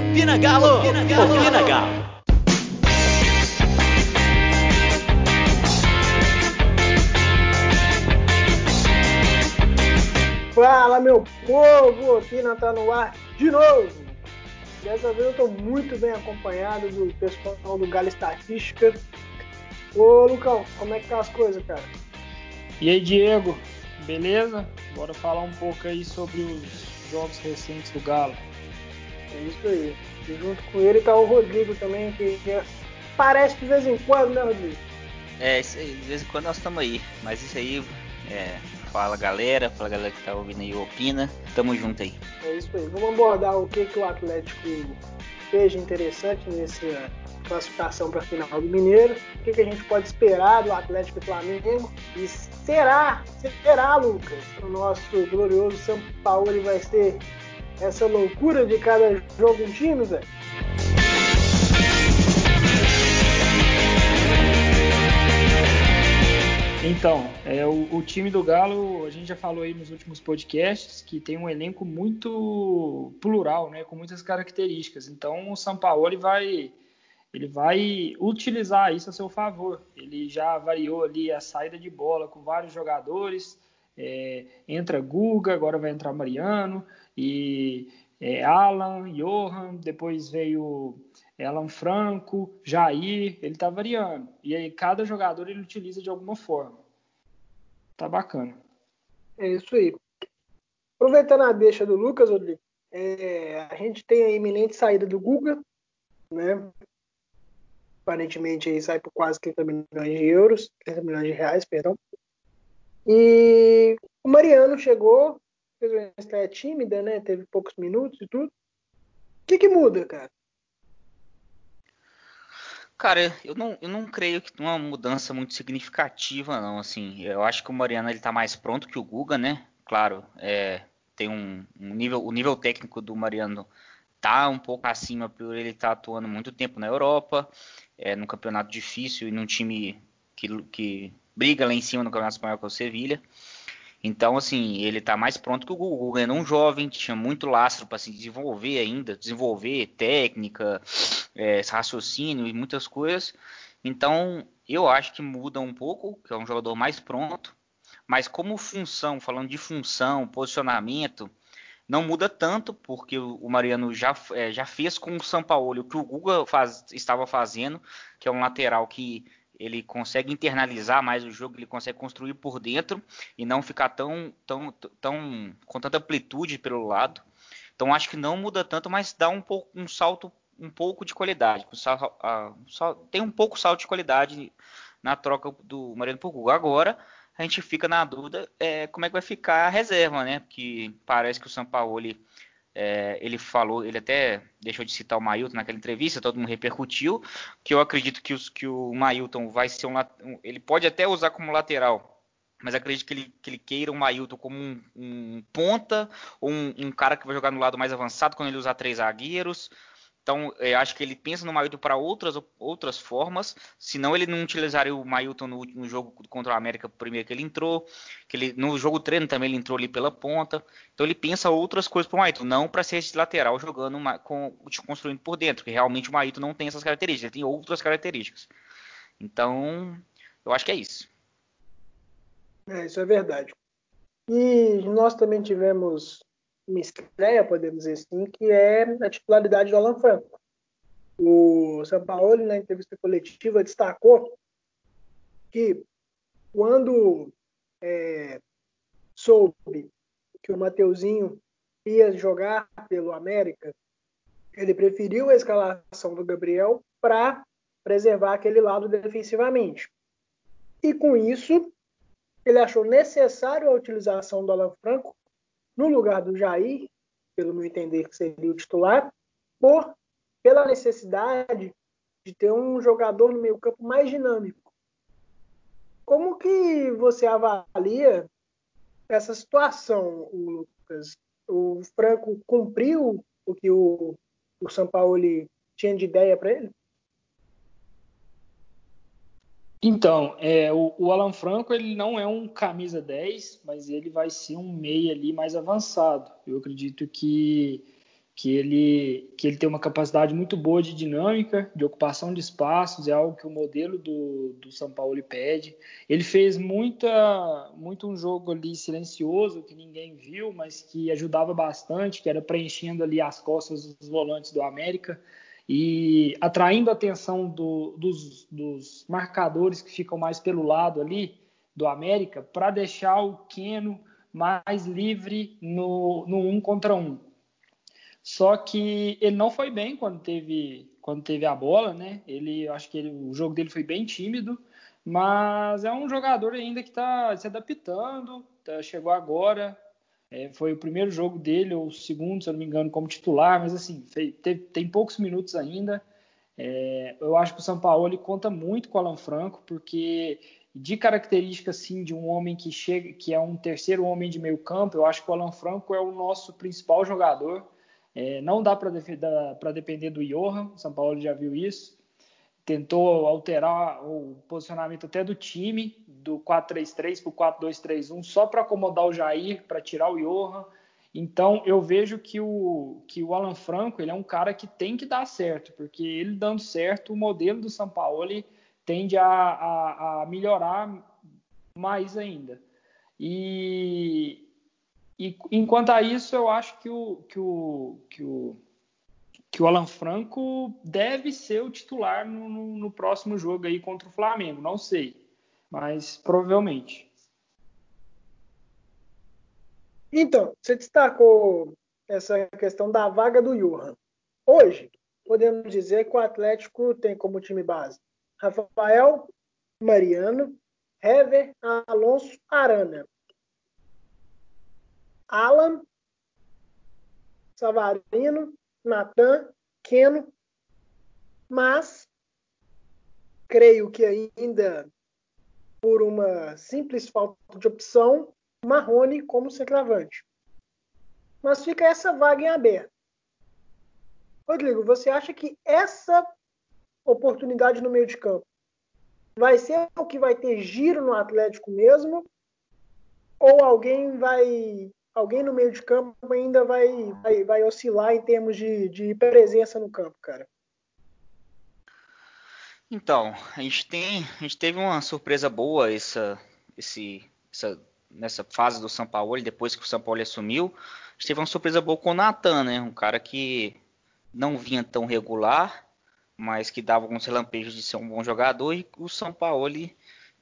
Opina Galo! Opina Galo! Opina Galo! Fala meu povo, Opina tá no ar de novo. Dessa vez eu tô muito bem acompanhado do pessoal do Galo Estatística. Ô Lucão, como é que tá as coisas, cara? E aí, Diego, beleza? Bora falar um pouco aí sobre os jogos recentes do Galo. É isso aí. E junto com ele tá o Rodrigo também, que aparece de vez em quando, né, Rodrigo? É, isso aí, de vez em quando nós estamos aí. Mas isso aí, é, fala galera, fala galera que tá ouvindo aí, opina. Tamo junto aí. É isso aí. Vamos abordar o que, que o Atlético fez interessante nessa classificação para a final do Mineiro. O que, que a gente pode esperar do Atlético e Flamengo? E será, será, Lucas, o nosso glorioso São Paulo vai ser essa loucura de cada jogo um time, velho? Então, é, o, o, time do Galo, a gente já falou aí nos últimos podcasts, que tem um elenco muito plural, né, com muitas características. Então, o ele vai, ele vai utilizar isso a seu favor. Ele já variou ali a saída de bola com vários jogadores. É, entra Guga, agora vai entrar Mariano e é, Alan, Johan, depois veio Alan Franco, Jair, ele tá variando. E aí cada jogador ele utiliza de alguma forma. Tá bacana. É isso aí. Aproveitando a deixa do Lucas, Rodrigo, é, a gente tem a iminente saída do Guga, né? Aparentemente aí sai por quase 30 milhões de euros, 30 milhões de reais, perdão. E o Mariano chegou, fez uma estreia tímida, né? Teve poucos minutos e tudo. O que, que muda, cara? Cara, eu não, eu não creio que uma mudança muito significativa, não. Assim, eu acho que o Mariano ele tá mais pronto que o Guga, né? Claro, é, tem um, um, nível, o nível técnico do Mariano tá um pouco acima por ele estar tá atuando muito tempo na Europa, é, num campeonato difícil e num time que, que briga lá em cima no Campeonato Espanhol com o Sevilha. Então, assim, ele está mais pronto que o. O Gugu um jovem, tinha muito lastro para se desenvolver ainda, desenvolver técnica, é, raciocínio e muitas coisas. Então, eu acho que muda um pouco, que é um jogador mais pronto. Mas como função, falando de função, posicionamento, não muda tanto, porque o Mariano já, é, já fez com o São Paulo o que o Guga faz, estava fazendo, que é um lateral que ele consegue internalizar mais o jogo, ele consegue construir por dentro e não ficar tão, tão, tão com tanta amplitude pelo lado. Então acho que não muda tanto, mas dá um pouco um salto um pouco de qualidade. Tem um pouco salto de qualidade na troca do Mariano por Google. Agora a gente fica na dúvida é, como é que vai ficar a reserva, né? Porque parece que o São Paulo é, ele falou, ele até deixou de citar o Mailton naquela entrevista, todo mundo repercutiu, que eu acredito que, os, que o Mailton vai ser um, ele pode até usar como lateral, mas acredito que ele, que ele queira o Mailton como um, um ponta, ou um, um, cara que vai jogar no lado mais avançado quando ele usar três zagueiros, então, eu acho que ele pensa no Mailton para outras, outras formas, senão ele não utilizaria o Mailton no, jogo contra o América primeiro que ele entrou, que ele no jogo treino também ele entrou ali pela ponta. Então ele pensa outras coisas para o Mailton, não para ser esse lateral jogando com, construindo por dentro, que realmente o Mailton não tem essas características, ele tem outras características. Então, eu acho que é isso. É, isso é verdade. E nós também tivemos uma estreia, podemos dizer assim, que é a titularidade do Alan Franco. O São Paulo, na entrevista coletiva, destacou que quando é, soube que o Mateuzinho ia jogar pelo América, ele preferiu a escalação do Gabriel para preservar aquele lado defensivamente. E com isso, ele achou necessário a utilização do Alan Franco no lugar do Jair, pelo meu entender que seria o titular, por pela necessidade de ter um jogador no meio campo mais dinâmico. Como que você avalia essa situação, Lucas? O Franco cumpriu o que o, o São Paulo tinha de ideia para ele? Então, é, o, o, Alan Franco ele não é um camisa 10, mas ele vai ser um meia ali mais avançado. Eu acredito que, que ele, que ele tem uma capacidade muito boa de dinâmica, de ocupação de espaços, é algo que o modelo do, do São Paulo pede. Ele fez muita, muito um jogo ali silencioso, que ninguém viu, mas que ajudava bastante, que era preenchendo ali as costas dos volantes do América e atraindo a atenção do, dos, dos marcadores que ficam mais pelo lado ali do América, para deixar o Keno mais livre no, no um contra um só que ele não foi bem quando teve, quando teve a bola, né? Ele, acho que ele, o jogo dele foi bem tímido, mas é um jogador ainda que está se adaptando, tá, chegou agora, é, foi o primeiro jogo dele, ou o segundo, se eu não me engano, como titular, mas assim, tem poucos minutos ainda. É, eu acho que o São Paulo conta muito com o Alan Franco, porque de característica assim de um homem que chega, que é um terceiro homem de meio campo, eu acho que o Alan Franco é o nosso principal jogador. É, não dá para depender do Johan, São Paulo já viu isso. Tentou alterar o posicionamento até do time, do 4-3-3 para o 4-2-3-1, só para acomodar o Jair, para tirar o Johan. Então eu vejo que o, que o Alan Franco ele é um cara que tem que dar certo, porque ele dando certo, o modelo do São Paulo tende a, a, a melhorar mais ainda. E, e enquanto a isso, eu acho que o, que o, que o, que o Alan Franco deve ser o titular no, no próximo jogo aí contra o Flamengo. Não sei, mas provavelmente. Então, você destacou essa questão da vaga do Johan. Hoje, podemos dizer que o Atlético tem como time base Rafael, Mariano, Hever, Alonso, Arana. Alan, Savarino, Natan, Keno, mas creio que ainda por uma simples falta de opção, Marrone como centroavante. Mas fica essa vaga em aberto. Rodrigo, você acha que essa oportunidade no meio de campo vai ser o que vai ter giro no Atlético mesmo? Ou alguém vai alguém no meio de campo ainda vai, vai, vai oscilar em termos de, de presença no campo, cara? Então, a gente tem, a gente teve uma surpresa boa essa, esse, essa, nessa fase do São Paulo, depois que o São Paulo assumiu, a gente teve uma surpresa boa com o Natan, né? Um cara que não vinha tão regular, mas que dava alguns relampejos de ser um bom jogador e o São Paulo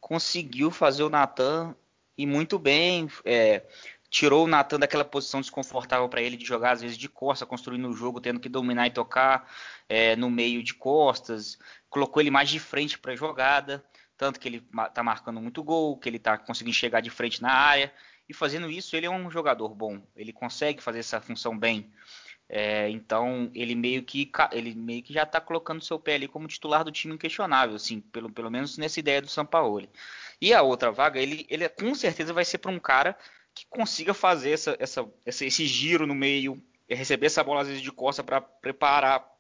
conseguiu fazer o Natan e muito bem. É, tirou o Natan daquela posição desconfortável para ele de jogar às vezes de costa, construindo o jogo, tendo que dominar e tocar é, no meio de costas, colocou ele mais de frente para a jogada, tanto que ele está marcando muito gol, que ele está conseguindo chegar de frente na área, e fazendo isso ele é um jogador bom, ele consegue fazer essa função bem. É, então ele meio que ele meio que já está colocando seu pé ali como titular do time inquestionável, assim, pelo, pelo menos nessa ideia do Sampaoli. E a outra vaga, ele, ele com certeza vai ser para um cara que consiga fazer essa, essa, esse giro no meio, receber essa bola às vezes de costa para preparar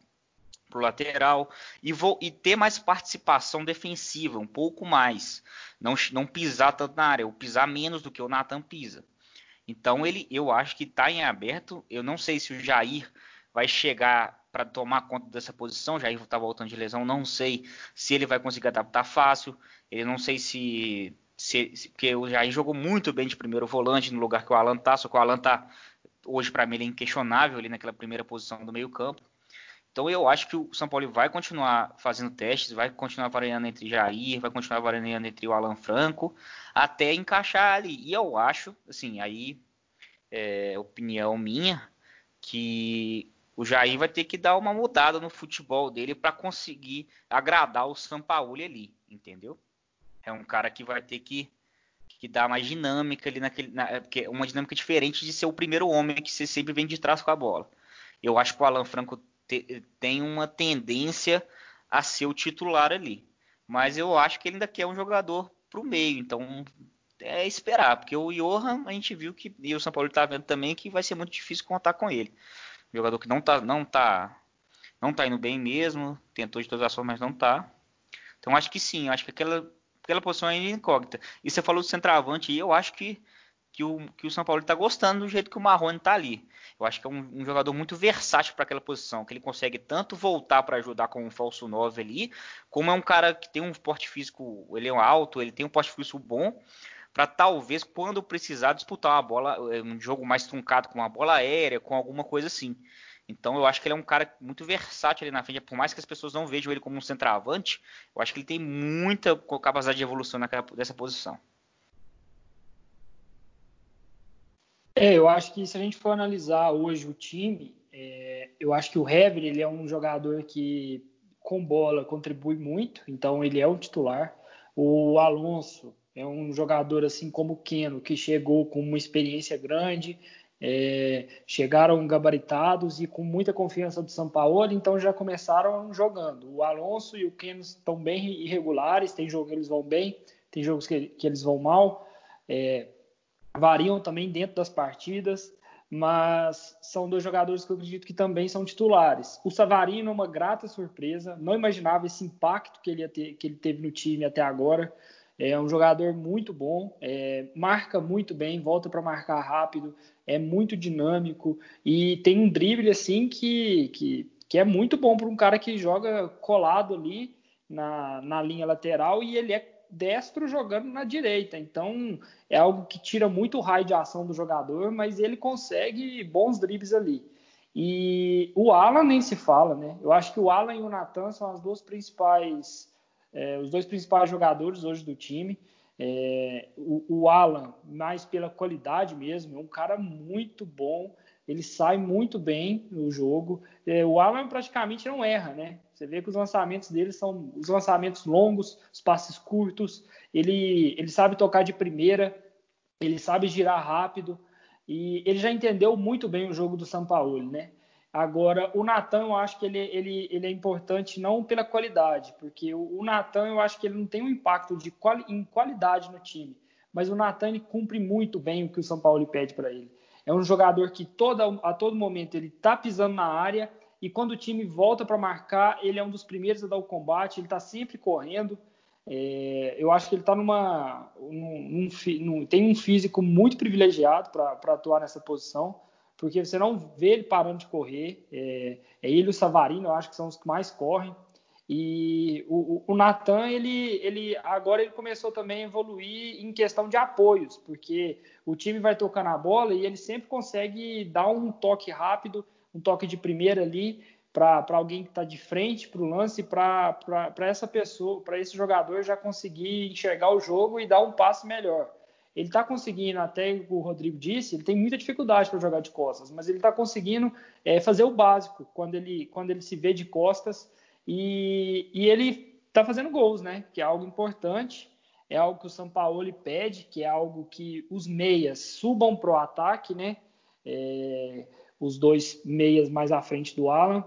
para o lateral e, vou, e ter mais participação defensiva, um pouco mais. Não, não pisar tanto na área, ou pisar menos do que o Nathan pisa. Então ele, eu acho que está em aberto. Eu não sei se o Jair vai chegar para tomar conta dessa posição. Jair está voltando de lesão, não sei se ele vai conseguir adaptar fácil. Ele não sei se se, se, porque o Jair jogou muito bem de primeiro volante no lugar que o Alan tá, só que o Alan tá hoje para mim ele é inquestionável ali naquela primeira posição do meio-campo. Então eu acho que o São Paulo vai continuar fazendo testes, vai continuar variando entre Jair, vai continuar variando entre o Alan Franco, até encaixar ali. E eu acho, assim, aí é opinião minha, que o Jair vai ter que dar uma mudada no futebol dele para conseguir agradar o São Paulo ali, entendeu? É um cara que vai ter que, que dar mais dinâmica ali naquele. Na, é uma dinâmica diferente de ser o primeiro homem que você sempre vem de trás com a bola. Eu acho que o Alan Franco te, tem uma tendência a ser o titular ali. Mas eu acho que ele ainda quer um jogador pro meio. Então é esperar, porque o Johan a gente viu que e o São Paulo está vendo também que vai ser muito difícil contar com ele. jogador que não tá não tá não tá indo bem mesmo, tentou de todas as formas, mas não tá. Então acho que sim, acho que aquela aquela posição é incógnita. E você falou do centroavante, e eu acho que que o, que o São Paulo está gostando do jeito que o Marrone está ali. Eu acho que é um, um jogador muito versátil para aquela posição, que ele consegue tanto voltar para ajudar com um falso 9 ali, como é um cara que tem um porte físico, ele é alto, ele tem um porte físico bom, para talvez quando precisar disputar uma bola, é, um jogo mais truncado com uma bola aérea, com alguma coisa assim. Então eu acho que ele é um cara muito versátil ali na frente, por mais que as pessoas não vejam ele como um centroavante, eu acho que ele tem muita capacidade de evolução naquela, nessa posição. É, eu acho que se a gente for analisar hoje o time, é, eu acho que o Hever ele é um jogador que com bola contribui muito, então ele é o titular. O Alonso é um jogador assim como o Keno, que chegou com uma experiência grande, é, chegaram gabaritados e com muita confiança do São Paulo, então já começaram jogando. O Alonso e o Keno estão bem irregulares, tem jogos que eles vão bem, tem jogos que, que eles vão mal. É, variam também dentro das partidas, mas são dois jogadores que eu acredito que também são titulares. O Savarino é uma grata surpresa, não imaginava esse impacto que ele, ter, que ele teve no time até agora. É um jogador muito bom, é, marca muito bem, volta para marcar rápido, é muito dinâmico e tem um drible assim que, que, que é muito bom para um cara que joga colado ali na, na linha lateral e ele é destro jogando na direita. Então é algo que tira muito o raio de ação do jogador, mas ele consegue bons dribles ali. E o Alan nem se fala, né? Eu acho que o Alan e o Natan são as duas principais, é, os dois principais jogadores hoje do time. É, o, o, Alan, mais pela qualidade mesmo, é um cara muito bom. Ele sai muito bem no jogo. É, o Alan praticamente não erra, né? Você vê que os lançamentos dele são os lançamentos longos, os passes curtos. Ele, ele sabe tocar de primeira, ele sabe girar rápido e ele já entendeu muito bem o jogo do São Paulo, né? Agora, o Natan, eu acho que ele, ele, ele é importante não pela qualidade, porque o, Natan, eu acho que ele não tem um impacto de quali, em qualidade no time, mas o Natan, ele cumpre muito bem o que o São Paulo pede para ele. É um jogador que toda, a todo momento ele está pisando na área e quando o time volta para marcar, ele é um dos primeiros a dar o combate, ele está sempre correndo. É, eu acho que ele está numa. Num, num, tem um físico muito privilegiado para atuar nessa posição, porque você não vê ele parando de correr. É, é ele e o Savarino, eu acho que são os que mais correm. E o, o, o Natan, ele, ele agora ele começou também a evoluir em questão de apoios, porque o time vai tocando a bola e ele sempre consegue dar um toque rápido um toque de primeira ali para alguém que está de frente para o lance, para essa pessoa, para esse jogador já conseguir enxergar o jogo e dar um passe melhor. Ele está conseguindo, até o Rodrigo disse, ele tem muita dificuldade para jogar de costas, mas ele está conseguindo é, fazer o básico quando ele, quando ele se vê de costas e, e ele está fazendo gols, né? Que é algo importante, é algo que o São Paulo pede, que é algo que os meias subam para o ataque, né? É, os dois meias mais à frente do Alan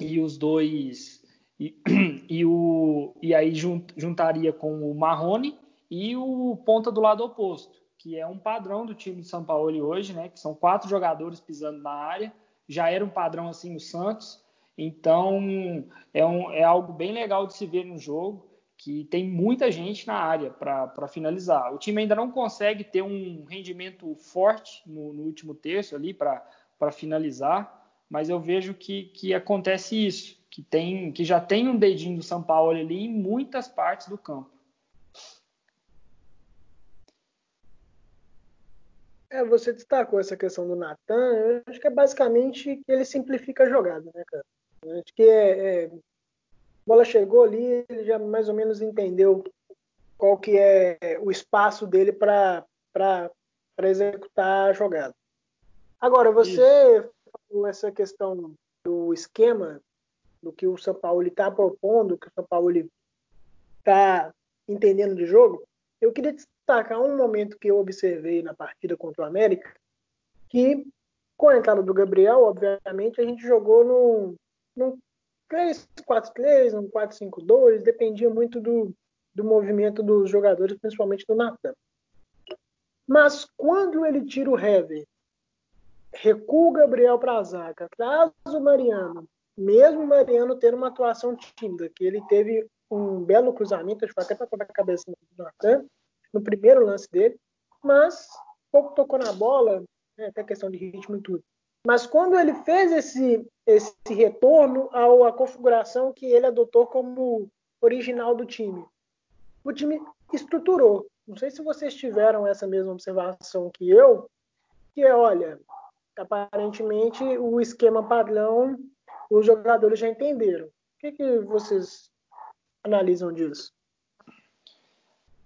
e os dois e, e o e aí junt, juntaria com o Marrone e o ponta do lado oposto, que é um padrão do time de São Paulo hoje, né? Que são quatro jogadores pisando na área. Já era um padrão assim no Santos. Então é, um, é algo bem legal de se ver no jogo, que tem muita gente na área para finalizar. O time ainda não consegue ter um rendimento forte no, no último terço ali para finalizar, mas eu vejo que, que acontece isso, que, tem, que já tem um dedinho do São Paulo ali em muitas partes do campo. É, você destacou essa questão do Natan, eu acho que é basicamente que ele simplifica a jogada, né, cara? Eu acho que é, é, a bola chegou ali, ele já mais ou menos entendeu qual que é o espaço dele para executar a jogada. Agora, você Isso. falou essa questão do esquema, do que o São Paulo está propondo, que o São Paulo está entendendo de jogo. Eu queria destacar um momento que eu observei na partida contra o América, que com a entrada do Gabriel, obviamente, a gente jogou no, no 3-4-3, no 4-5-2, dependia muito do, do movimento dos jogadores, principalmente do Natan. Mas quando ele tira o Hever recua o Gabriel para a zaga, traz o Mariano, mesmo o Mariano tendo uma atuação tímida, que ele teve um belo cruzamento, acho que até para a cabeça do Natan, no primeiro lance dele, mas pouco tocou na bola, né, até questão de ritmo e tudo. Mas quando ele fez esse, esse retorno à configuração que ele adotou como original do time, o time estruturou. Não sei se vocês tiveram essa mesma observação que eu, que é, olha, aparentemente o esquema padrão os jogadores já entenderam. O que, que vocês analisam disso?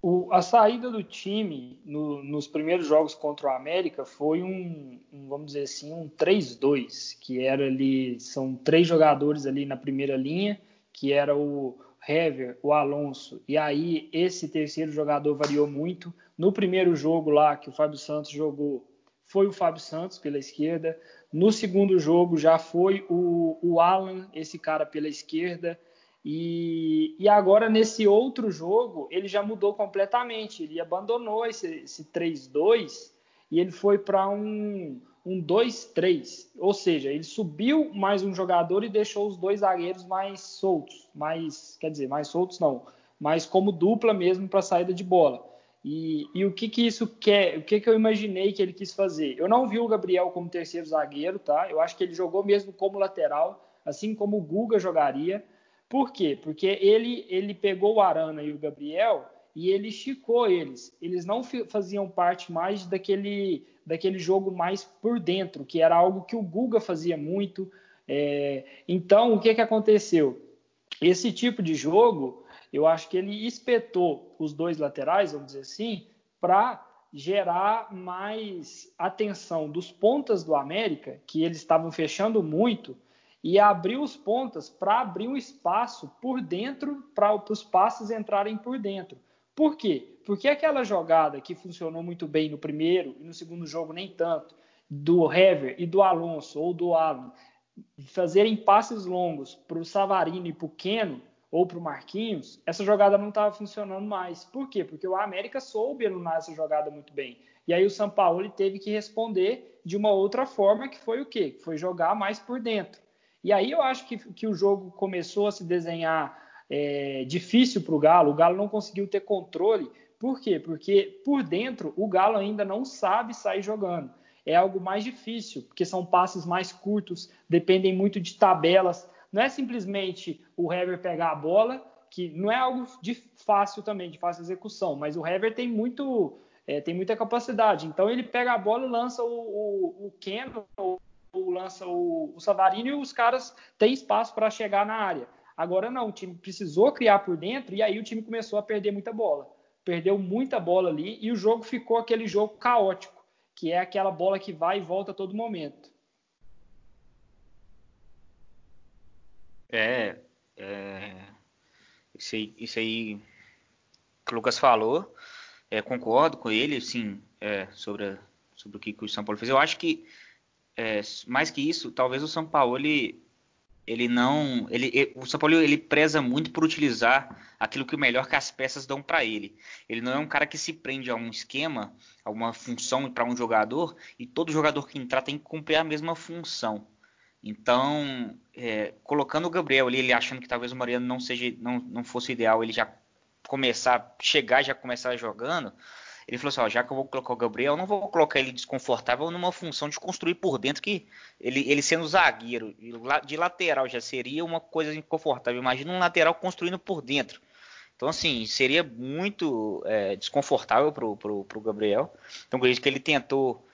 O, a saída do time no, nos primeiros jogos contra o América foi um, um vamos dizer assim, um 3-2, que era ali, são três jogadores ali na primeira linha, que era o Hever, o Alonso, e aí esse terceiro jogador variou muito. No primeiro jogo lá que o Fábio Santos jogou, foi o Fábio Santos pela esquerda. No segundo jogo já foi o, o Alan, esse cara pela esquerda. E, e, agora, nesse outro jogo, ele já mudou completamente. Ele abandonou esse, esse 3-2 e ele foi para um, um 2-3. Ou seja, ele subiu mais um jogador e deixou os dois zagueiros mais soltos. Mais, quer dizer, mais soltos não, mas como dupla mesmo para saída de bola. E, e, o que que isso quer? O que que eu imaginei que ele quis fazer? Eu não vi o Gabriel como terceiro zagueiro, tá? Eu acho que ele jogou mesmo como lateral, assim como o Guga jogaria. Por quê? Porque ele, ele pegou o Arana e o Gabriel e ele esticou eles. Eles não faziam parte mais daquele, daquele jogo mais por dentro, que era algo que o Guga fazia muito. É, então, o que, que aconteceu? Esse tipo de jogo, eu acho que ele espetou os dois laterais, vamos dizer assim, para gerar mais atenção dos pontas do América, que eles estavam fechando muito, e abrir os pontas para abrir um espaço por dentro, para os passes entrarem por dentro. Por quê? Porque aquela jogada que funcionou muito bem no primeiro e no segundo jogo nem tanto, do Hever e do Alonso ou do Alan, fazerem passes longos para o Savarino e para o Keno ou para o Marquinhos, essa jogada não estava funcionando mais. Por quê? Porque o América soube anular essa jogada muito bem. E aí o São Paulo teve que responder de uma outra forma, que foi o quê? Foi jogar mais por dentro. E aí eu acho que, que o jogo começou a se desenhar é, difícil para o Galo. O Galo não conseguiu ter controle. Por quê? Porque por dentro o Galo ainda não sabe sair jogando. É algo mais difícil, porque são passes mais curtos, dependem muito de tabelas. Não é simplesmente o Hever pegar a bola, que não é algo de fácil também, de fácil execução, mas o Hever tem muito é, tem muita capacidade. Então ele pega a bola e lança o, o, o Lança o, o Savarino e os caras têm espaço para chegar na área. Agora não, o time precisou criar por dentro e aí o time começou a perder muita bola. Perdeu muita bola ali e o jogo ficou aquele jogo caótico, que é aquela bola que vai e volta a todo momento. É, é isso, aí, isso aí que o Lucas falou, é, concordo com ele, sim, é, sobre, sobre o que, que o São Paulo fez. Eu acho que é, mais que isso, talvez o São Paulo ele, ele não, ele, ele, o São Paulo ele preza muito por utilizar aquilo que o melhor que as peças dão para ele. Ele não é um cara que se prende a um esquema, a uma função para um jogador e todo jogador que entrar tem que cumprir a mesma função. Então, é, colocando o Gabriel ali, ele achando que talvez o Mariano não seja, não, não fosse ideal, ele já começar, chegar já começar jogando, ele falou assim: ó, já que eu vou colocar o Gabriel, eu não vou colocar ele desconfortável numa função de construir por dentro, que ele, ele sendo zagueiro, de lateral já seria uma coisa inconfortável. Imagina um lateral construindo por dentro. Então, assim, seria muito é, desconfortável pro, pro, pro Gabriel. Então, isso que ele tentou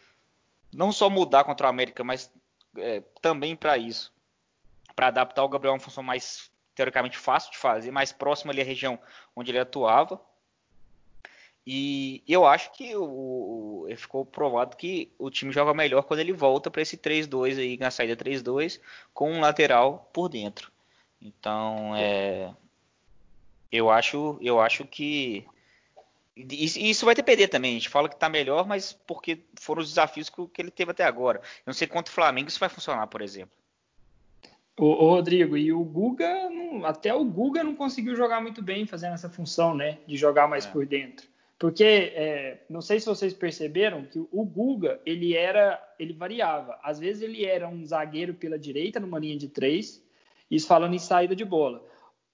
não só mudar contra o América, mas é, também para isso. Para adaptar o Gabriel a uma função mais teoricamente fácil de fazer, mais próxima ali à região onde ele atuava. E eu acho que o, o, ficou provado que o time joga melhor quando ele volta para esse 3-2 aí, na saída 3-2, com um lateral por dentro. Então, é, eu acho, eu acho que isso vai depender também. A gente fala que está melhor, mas porque foram os desafios que, ele teve até agora. Eu não sei quanto o Flamengo isso vai funcionar, por exemplo. O, o Rodrigo, e o Guga, até o Guga não conseguiu jogar muito bem fazendo essa função, né? De jogar mais é. por dentro. Porque é, não sei se vocês perceberam que o Guga ele era, ele variava. Às vezes ele era um zagueiro pela direita numa linha de três, isso falando em saída de bola.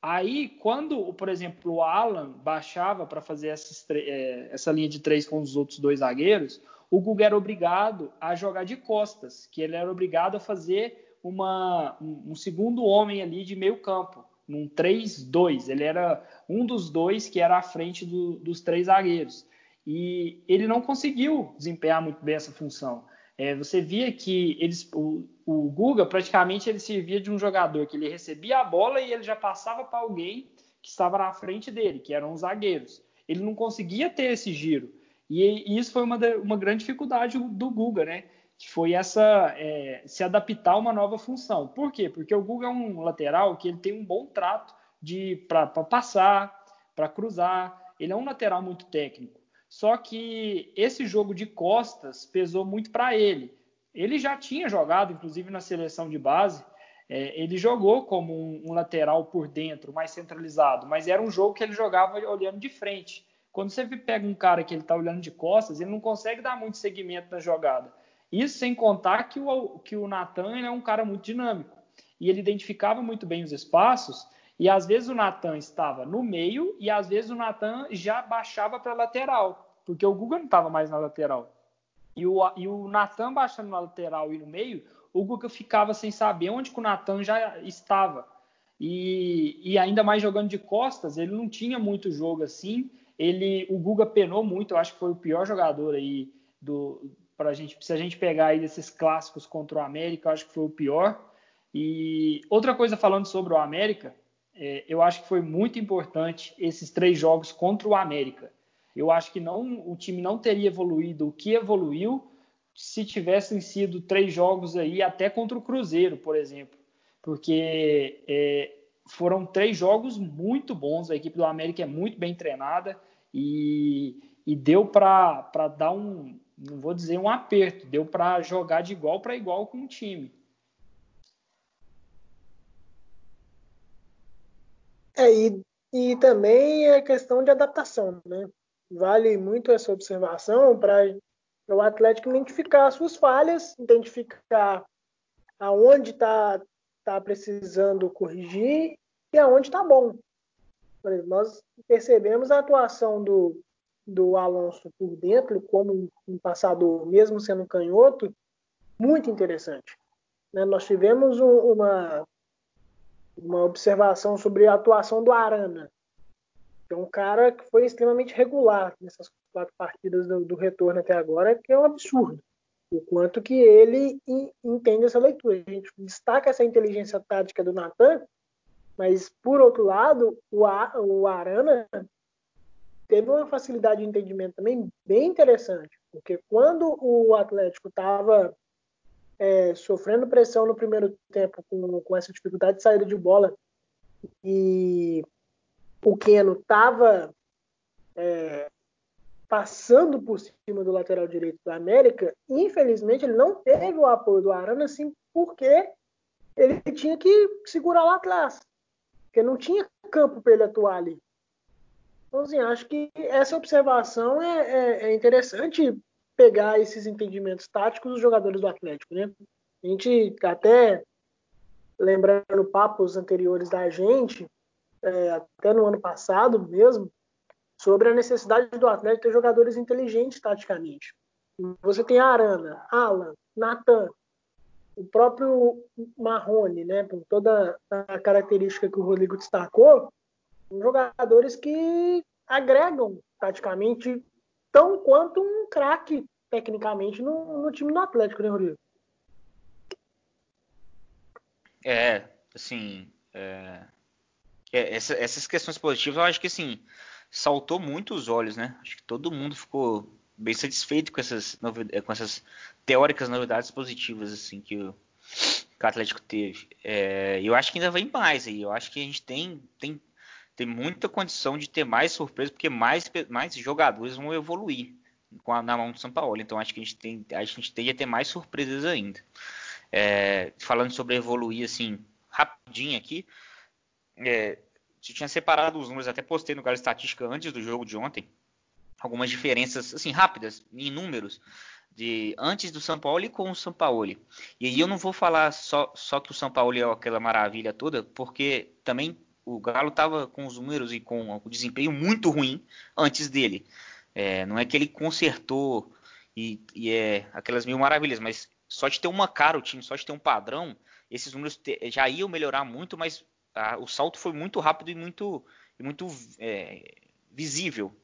Aí, quando, por exemplo, o Alan baixava para fazer essas, é, essa linha de três com os outros dois zagueiros, o Guga era obrigado a jogar de costas, que ele era obrigado a fazer uma, um segundo homem ali de meio campo, num 3-2. Ele era um dos dois que era à frente do, dos três zagueiros. E ele não conseguiu desempenhar muito bem essa função. É, você via que eles, o, o Guga praticamente ele servia de um jogador que ele recebia a bola e ele já passava para alguém que estava na frente dele, que eram os zagueiros. Ele não conseguia ter esse giro. E, e isso foi uma, uma grande dificuldade do Guga, né? Que foi essa é, se adaptar a uma nova função. Por quê? Porque o Guga é um lateral que ele tem um bom trato de para passar, para cruzar. Ele é um lateral muito técnico. Só que esse jogo de costas pesou muito para ele. Ele já tinha jogado, inclusive na seleção de base, é, ele jogou como um, um, lateral por dentro, mais centralizado, mas era um jogo que ele jogava olhando de frente. Quando você pega um cara que ele está olhando de costas, ele não consegue dar muito segmento na jogada. Isso sem contar que o, que o Natan é um cara muito dinâmico. E ele identificava muito bem os espaços e às vezes o Natan estava no meio e às vezes o Natan já baixava para a lateral, porque o Guga não estava mais na lateral. E o, e o Natan baixando na lateral e no meio, o Guga ficava sem saber onde que o Natan já estava. E, e, ainda mais jogando de costas, ele não tinha muito jogo assim. Ele, o Guga penou muito, eu acho que foi o pior jogador aí do para gente, se a gente pegar aí desses clássicos contra o América, eu acho que foi o pior. E outra coisa falando sobre o América, é, eu acho que foi muito importante esses três jogos contra o América. Eu acho que não, o time não teria evoluído o que evoluiu se tivessem sido três jogos aí até contra o Cruzeiro, por exemplo, porque é, foram três jogos muito bons. A equipe do América é muito bem treinada e, e deu para dar um, não vou dizer um aperto, deu para jogar de igual para igual com o time. É, e, e também é questão de adaptação, né? Vale muito essa observação para o Atlético identificar as suas falhas, identificar aonde está tá precisando corrigir e aonde está bom. Exemplo, nós percebemos a atuação do, do Alonso por dentro, como um passador, mesmo sendo canhoto, muito interessante. Né? Nós tivemos um, uma, uma observação sobre a atuação do Arana. É um cara que foi extremamente regular nessas quatro partidas do, do retorno até agora, que é um absurdo. O quanto que ele entende essa leitura. A gente destaca essa inteligência tática do Natan, mas, por outro lado, o Arana teve uma facilidade de entendimento também bem interessante, porque quando o Atlético estava é, sofrendo pressão no primeiro tempo com, com essa dificuldade de saída de bola e o Keno estava é, passando por cima do lateral direito do América, infelizmente ele não teve o apoio do Arana, assim, porque ele tinha que segurar lá atrás, porque não tinha campo para ele atuar ali. Então, assim, acho que essa observação é, é, é interessante pegar esses entendimentos táticos dos jogadores do Atlético, né? A gente até lembrando papos anteriores da gente, é, até no ano passado mesmo, sobre a necessidade do Atlético ter jogadores inteligentes taticamente. Você tem Arana, Alan, Natan, o próprio Marrone, né, com toda a característica que o Rodrigo destacou, jogadores que agregam taticamente tão quanto um craque tecnicamente no, no, time do Atlético, né, Rodrigo? É, assim, é, é, essa, essas questões positivas, eu acho que assim, saltou muito os olhos, né? Acho que todo mundo ficou bem satisfeito com essas, com essas teóricas novidades positivas assim que o, que o Atlético teve. É, eu acho que ainda vem mais aí. Eu acho que a gente tem, tem tem muita condição de ter mais surpresa, porque mais, mais jogadores vão evoluir a, na mão do São Paulo. Então acho que a gente tem, a gente tende a ter mais surpresas ainda. É, falando sobre evoluir assim, rapidinho aqui, é, eu tinha separado os números, até postei no Galo Estatística antes do jogo de ontem, algumas diferenças assim rápidas em números de antes do São Paulo e com o São Paulo. E aí eu não vou falar só, só que o São Paulo é aquela maravilha toda, porque também o Galo estava com os números e com o desempenho muito ruim antes dele. É, não é que ele consertou e, e, é aquelas mil maravilhas, mas só de ter uma cara o time, só de ter um padrão, esses números te, já iam melhorar muito, mas a, o salto foi muito rápido e muito, e muito é, visível.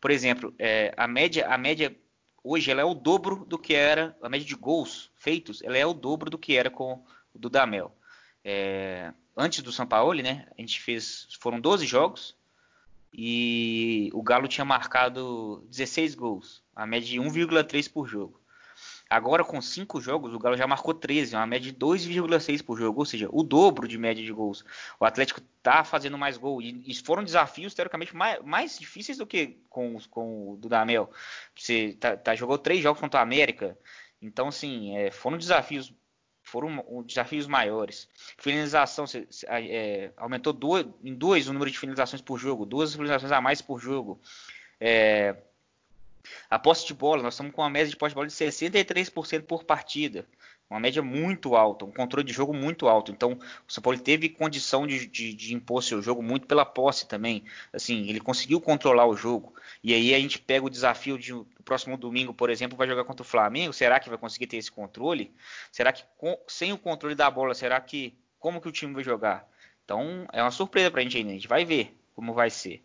Por exemplo, é, a média, a média hoje ela é o dobro do que era a média de gols feitos, ela é o dobro do que era com o Dudamel. É, antes do São Paulo, né? A gente fez, foram 12 jogos e o Galo tinha marcado 16 gols, a média de 1,3 por jogo. Agora, com 5 jogos, o Galo já marcou 13, uma média de 2,6 por jogo, ou seja, o dobro de média de gols. O Atlético está fazendo mais gol. E, e, foram desafios, teoricamente, mais, mais, difíceis do que com, com o Dudamel. Você tá, tá, jogou 3 jogos contra o América. Então, assim, é, foram desafios foram desafios maiores. Finalização é, aumentou em duas o número de finalizações por jogo, duas finalizações a mais por jogo. É, a posse de bola, nós estamos com uma média de posse de bola de 63% por partida. Uma média muito alta, um controle de jogo muito alto. Então, o São Paulo teve condição de, de, de, impor seu jogo muito pela posse também. Assim, ele conseguiu controlar o jogo. E aí a gente pega o desafio de o próximo domingo, por exemplo, vai jogar contra o Flamengo. Será que vai conseguir ter esse controle? Será que com, sem o controle da bola, será que como que o time vai jogar? Então, é uma surpresa para a gente ainda. A gente vai ver como vai ser.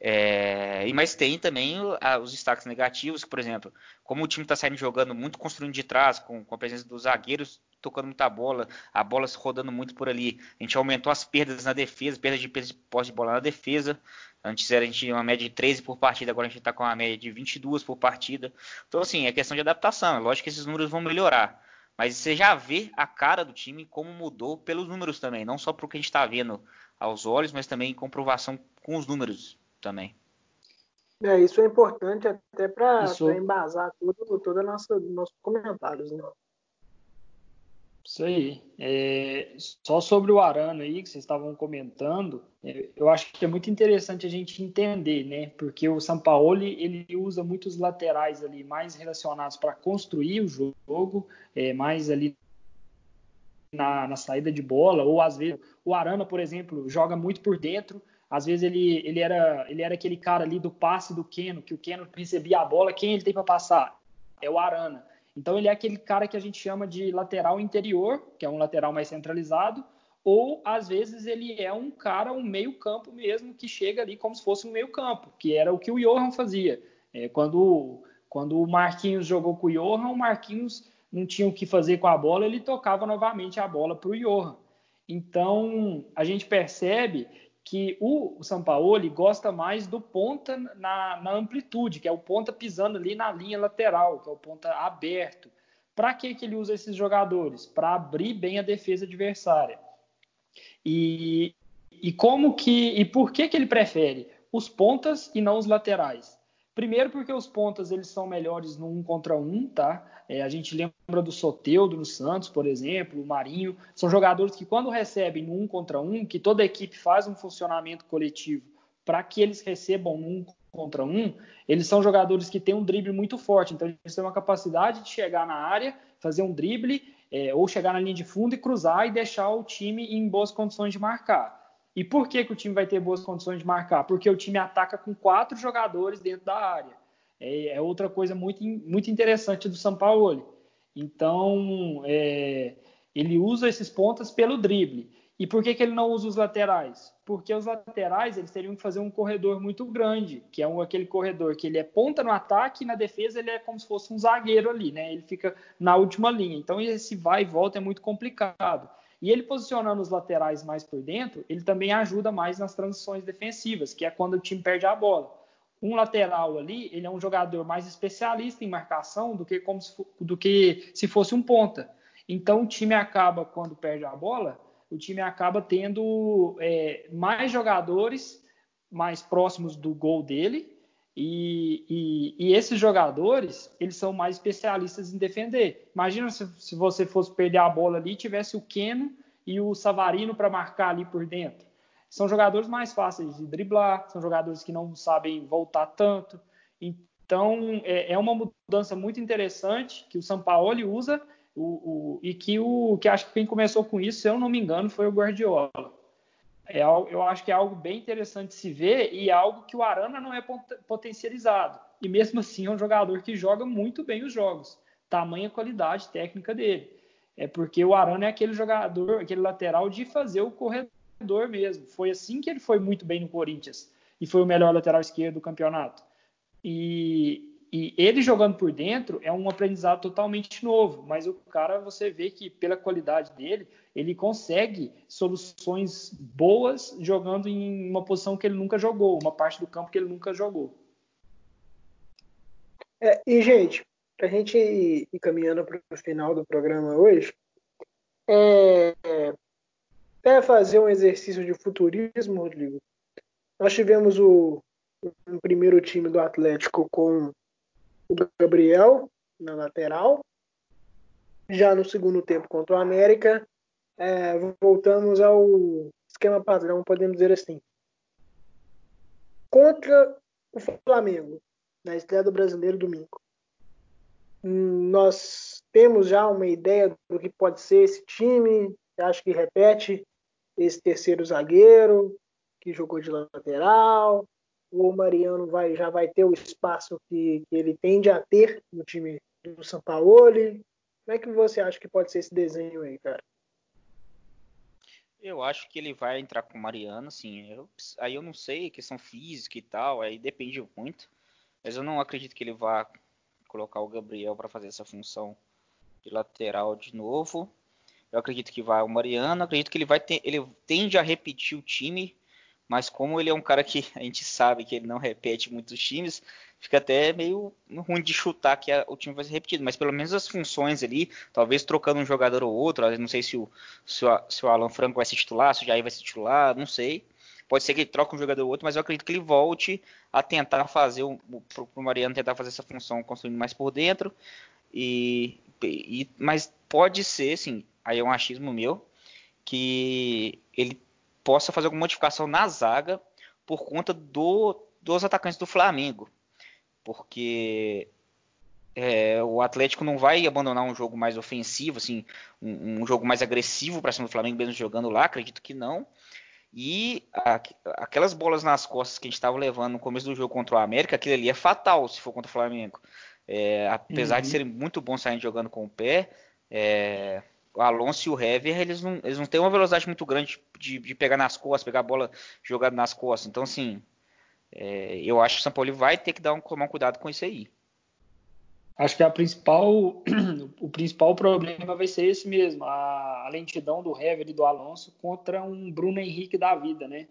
É, mas tem também os destaques negativos, que, por exemplo, como o time está saindo jogando muito construindo de trás, com, com, a presença dos zagueiros tocando muita bola, a bola se rodando muito por ali. A gente aumentou as perdas na defesa, perdas de posse de bola na defesa. Antes era a gente uma média de 13 por partida, agora a gente está com uma média de 22 por partida. Então, assim, é questão de adaptação. É lógico que esses números vão melhorar. Mas você já vê a cara do time como mudou pelos números também, não só para o que a gente está vendo aos olhos, mas também comprovação com os números também. É, isso é importante até para isso... embasar todo, todo nossa, nossos comentários. Né? Isso aí. É, só sobre o Arana aí, que vocês estavam comentando, é, eu acho que é muito interessante a gente entender, né? Porque o Sampaoli ele usa muitos laterais ali mais relacionados para construir o jogo, é, mais ali na, na, saída de bola, ou às vezes o Arana, por exemplo, joga muito por dentro, às vezes ele, ele, era, ele era aquele cara ali do passe do Keno, que o Keno recebia a bola, quem ele tem para passar? É o Arana. Então ele é aquele cara que a gente chama de lateral interior, que é um lateral mais centralizado, ou às vezes ele é um cara, um meio-campo mesmo, que chega ali como se fosse um meio-campo, que era o que o Johan fazia. É, quando, quando o Marquinhos jogou com o Johan, o Marquinhos não tinha o que fazer com a bola, ele tocava novamente a bola para o Johan. Então a gente percebe que o, Sampaoli gosta mais do ponta na, na, amplitude, que é o ponta pisando ali na linha lateral, que é o ponta aberto. Para que, que ele usa esses jogadores? Para abrir bem a defesa adversária. E, e como que e por que, que ele prefere os pontas e não os laterais? Primeiro porque os pontas eles são melhores no um contra um, tá? É, a gente lembra do Soteudo no Santos, por exemplo, o Marinho. São jogadores que quando recebem no um contra um, que toda a equipe faz um funcionamento coletivo para que eles recebam no um contra um, eles são jogadores que têm um drible muito forte. Então eles têm uma capacidade de chegar na área, fazer um drible é, ou chegar na linha de fundo e cruzar e deixar o time em boas condições de marcar. E por que, que o time vai ter boas condições de marcar? Porque o time ataca com quatro jogadores dentro da área. É, é outra coisa muito, muito interessante do São Paulo. Então, é, ele usa esses pontas pelo drible. E por que, que ele não usa os laterais? Porque os laterais eles teriam que fazer um corredor muito grande, que é um, aquele corredor que ele é ponta no ataque e na defesa ele é como se fosse um zagueiro ali, né? Ele fica na última linha. Então esse vai e volta é muito complicado. E ele posicionando os laterais mais por dentro, ele também ajuda mais nas transições defensivas, que é quando o time perde a bola. Um lateral ali, ele é um jogador mais especialista em marcação do que, como se, do que se fosse um ponta. Então o time acaba, quando perde a bola, o time acaba tendo é, mais jogadores mais próximos do gol dele e, e, e, esses jogadores, eles são mais especialistas em defender. Imagina se, se você fosse perder a bola ali e tivesse o Keno e o Savarino para marcar ali por dentro. São jogadores mais fáceis de driblar, são jogadores que não sabem voltar tanto. Então, é, é uma mudança muito interessante que o Sampaoli usa o, o, e que, o, que acho que quem começou com isso, se eu não me engano, foi o Guardiola. É, eu acho que é algo bem interessante de se ver e é algo que o Arana não é potencializado. e mesmo assim é um jogador que joga muito bem os jogos. Tamanha qualidade técnica dele. É porque o Arana é aquele jogador, aquele lateral de fazer o corredor mesmo. Foi assim que ele foi muito bem no Corinthians e foi o melhor lateral esquerdo do campeonato. E, e ele jogando por dentro é um aprendizado totalmente novo, mas o cara você vê que pela qualidade dele, ele consegue soluções boas jogando em uma posição que ele nunca jogou, uma parte do campo que ele nunca jogou. É, e gente, a gente ir, caminhando para o final do programa hoje, é, é fazer um exercício de futurismo, Rodrigo. Nós tivemos o, o primeiro time do Atlético com o Gabriel na lateral. Já no segundo tempo contra o América, é, voltamos ao esquema padrão, podemos dizer assim. Contra o Flamengo, na estreia do Brasileiro domingo. Nós temos já uma ideia do que pode ser esse time. Acho que repete esse terceiro zagueiro que jogou de lateral o Mariano vai, já vai ter o espaço que, que ele tende a ter no time do São Paulo. Como é que você acha que pode ser esse desenho aí, cara? Eu acho que ele vai entrar com o Mariano, assim. Eu, aí eu não sei, questão física e tal, aí depende muito. Mas eu não acredito que ele vá colocar o Gabriel para fazer essa função de lateral de novo. Eu acredito que vai o Mariano, acredito que ele vai ter, ele tende a repetir o time mas como ele é um cara que a gente sabe que ele não repete muitos times, fica até meio ruim de chutar que a, o time vai ser repetido. Mas pelo menos as funções ali, talvez trocando um jogador ou outro, não sei se o, se o, se o Alan Franco vai ser titular, se o Jair vai ser titular, não sei. Pode ser que ele troque um jogador ou outro, mas eu acredito que ele volte a tentar fazer, o, Mariano tentar fazer essa função construindo mais por dentro. E, e, mas pode ser, assim, aí é um achismo meu, que ele possa fazer alguma modificação na zaga por conta do, dos atacantes do Flamengo. Porque é, o Atlético não vai abandonar um jogo mais ofensivo, assim, um, um jogo mais agressivo para cima do Flamengo, mesmo jogando lá, acredito que não. E a, aquelas bolas nas costas que a gente estava levando no começo do jogo contra o América, aquilo ali é fatal se for contra o Flamengo. É, apesar uhum. de serem muito bons saindo jogando com o pé, é, o Alonso e o Hever, eles não, eles não têm uma velocidade muito grande de, de pegar nas costas, pegar a bola jogada nas costas. Então, assim, é, eu acho que o São Paulo vai ter que dar um, tomar um cuidado com isso aí. Acho que a principal, o principal problema vai ser esse mesmo, a, a lentidão do Hever e do Alonso contra um Bruno Henrique da vida, né?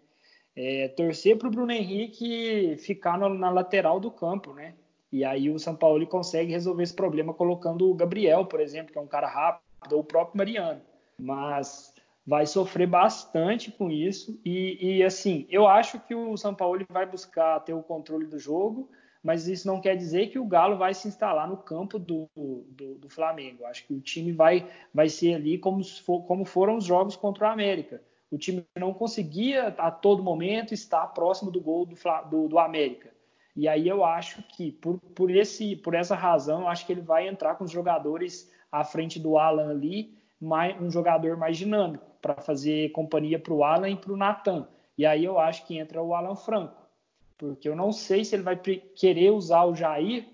É, torcer para o Bruno Henrique ficar no, na lateral do campo, né? E aí o São Paulo consegue resolver esse problema colocando o Gabriel, por exemplo, que é um cara rápido ou o próprio Mariano. Mas vai sofrer bastante com isso. E, e, assim, eu acho que o São Paulo vai buscar ter o controle do jogo, mas isso não quer dizer que o Galo vai se instalar no campo do, do, do Flamengo. Acho que o time vai, vai ser ali como, como foram os jogos contra o América. O time não conseguia a todo momento estar próximo do gol do, do, do América. E aí eu acho que por, por, esse, por essa razão, eu acho que ele vai entrar com os jogadores à frente do Alan ali, mais, um jogador mais dinâmico, para fazer companhia para o Alan e para o Natan. E aí eu acho que entra o Alan Franco, porque eu não sei se ele vai querer usar o Jair,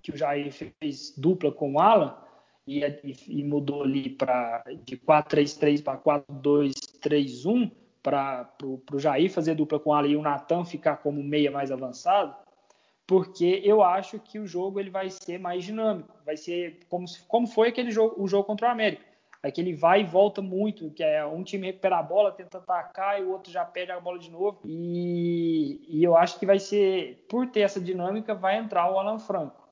que o Jair fez dupla com o Alan, e, e mudou ali para de 4-3-3 para 4-2-3-1, para o Jair fazer dupla com o Alan e o Natan ficar como meia mais avançado porque eu acho que o jogo ele vai ser mais dinâmico, vai ser como, como foi aquele jogo, o jogo contra o América, aquele vai e volta muito, que é um time recupera a bola, tenta atacar e o outro já perde a bola de novo, e, e eu acho que vai ser, por ter essa dinâmica, vai entrar o Alan Franco.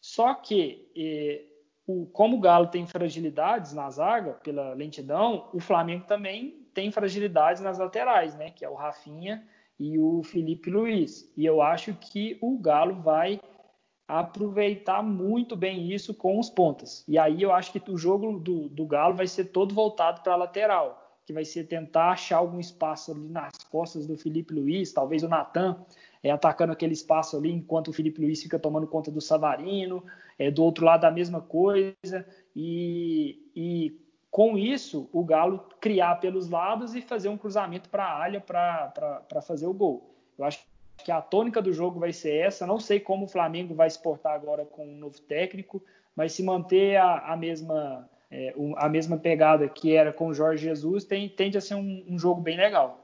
Só que, eh, o, como o Galo tem fragilidades na zaga, pela lentidão, o Flamengo também tem fragilidades nas laterais, né, que é o Rafinha e o Felipe Luiz. E eu acho que o Galo vai aproveitar muito bem isso com os pontas. E aí eu acho que o jogo do, do Galo vai ser todo voltado para a lateral, que vai ser tentar achar algum espaço ali nas costas do Felipe Luiz, talvez o Natan é, atacando aquele espaço ali, enquanto o Felipe Luiz fica tomando conta do Savarino, é, do outro lado a mesma coisa, e, e com isso, o Galo criar pelos lados e fazer um cruzamento para a área para fazer o gol. Eu acho que a tônica do jogo vai ser essa. Não sei como o Flamengo vai se portar agora com um novo técnico, mas se manter a, a mesma é, a mesma pegada que era com o Jorge Jesus, tem, tende a ser um, um jogo bem legal.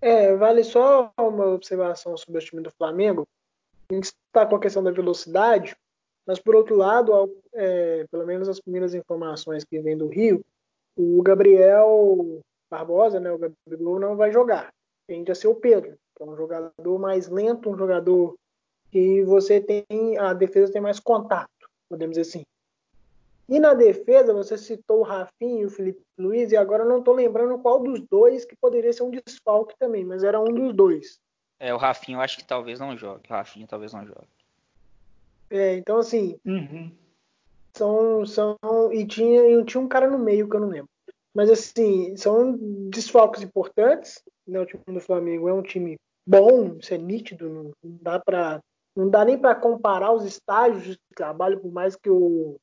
É, vale só uma observação sobre o time do Flamengo. A gente está com a questão da velocidade, mas por outro lado, é, pelo menos as primeiras informações que vêm do Rio, o Gabriel Barbosa, né, o Gabriel não vai jogar. Tende a ser o Pedro, que é um jogador mais lento, um jogador que você tem, a defesa tem mais contato, podemos dizer assim. E na defesa, você citou o Rafinha e o Felipe Luiz, e agora eu não estou lembrando qual dos dois que poderia ser um desfalque também, mas era um dos dois. É, o Rafinha eu acho que talvez não jogue. O Rafinha talvez não jogue. É, então assim. Uhum. São, são. E tinha, e tinha um cara no meio que eu não lembro. Mas assim, são desfalques importantes. Né? O time do Flamengo é um time bom, isso é nítido, não dá para não dá nem para comparar os estágios de trabalho, por mais que o,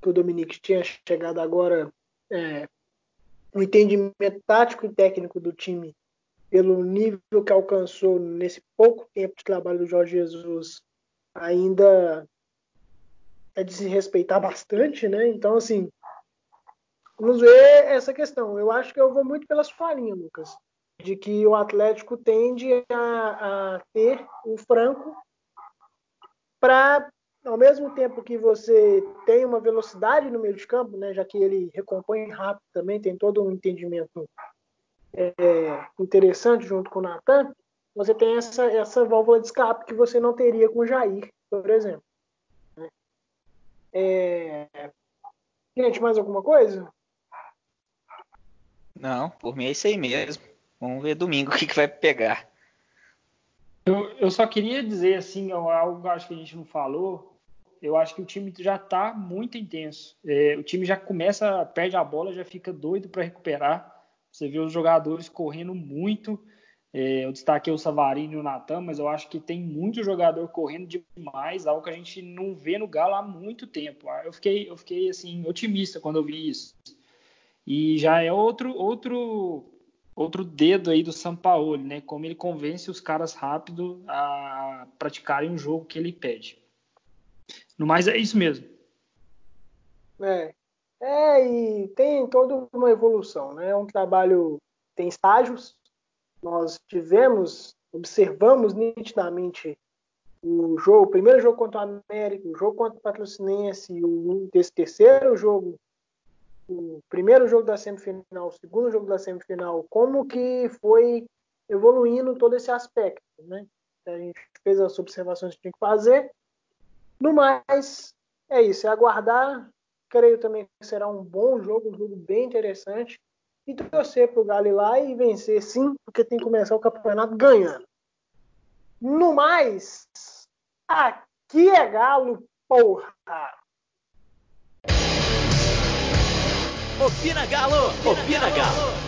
que o Dominique tinha chegado agora, é, o entendimento tático e técnico do time, pelo nível que alcançou nesse pouco tempo de trabalho do Jorge Jesus, ainda é de se respeitar bastante, né? Então, assim, vamos ver essa questão. Eu acho que eu vou muito pela sua linha, Lucas, de que o Atlético tende a, a ter o Franco para, ao mesmo tempo que você tem uma velocidade no meio de campo, né, já que ele recompõe rápido também, tem todo um entendimento é, interessante junto com o Natan, você tem essa, essa válvula de escape que você não teria com o Jair, por exemplo. É... Gente, mais alguma coisa? Não, por mim é isso aí mesmo. Vamos ver domingo o que, que vai pegar. Eu, eu só queria dizer assim, algo que acho que a gente não falou. Eu acho que o time já está muito intenso. É, o time já começa, perde a bola, já fica doido para recuperar. Você vê os jogadores correndo muito. É, eu destaquei o Savarino e o Natan, mas eu acho que tem muito jogador correndo demais, algo que a gente não vê no Galo há muito tempo. Eu fiquei, eu fiquei assim otimista quando eu vi isso. E já é outro outro outro dedo aí do Sampaoli, né? Como ele convence os caras rápido a praticarem o jogo que ele pede. No mais é isso mesmo. É, é e tem toda uma evolução, né? É um trabalho tem estágios, nós tivemos, observamos nitidamente o jogo, o primeiro jogo contra o América, o jogo contra o Patrocinense, o desse terceiro jogo, o primeiro jogo da semifinal, o segundo jogo da semifinal, como que foi evoluindo todo esse aspecto, né? A gente fez as observações que tinha que fazer. No mais, é isso, é aguardar. Creio também que será um bom jogo, um jogo bem interessante e torcer para o Galo ir lá e vencer, sim, porque tem que começar o campeonato ganhando. No mais, aqui é Galo, porra! Opina Galo! Opina Galo!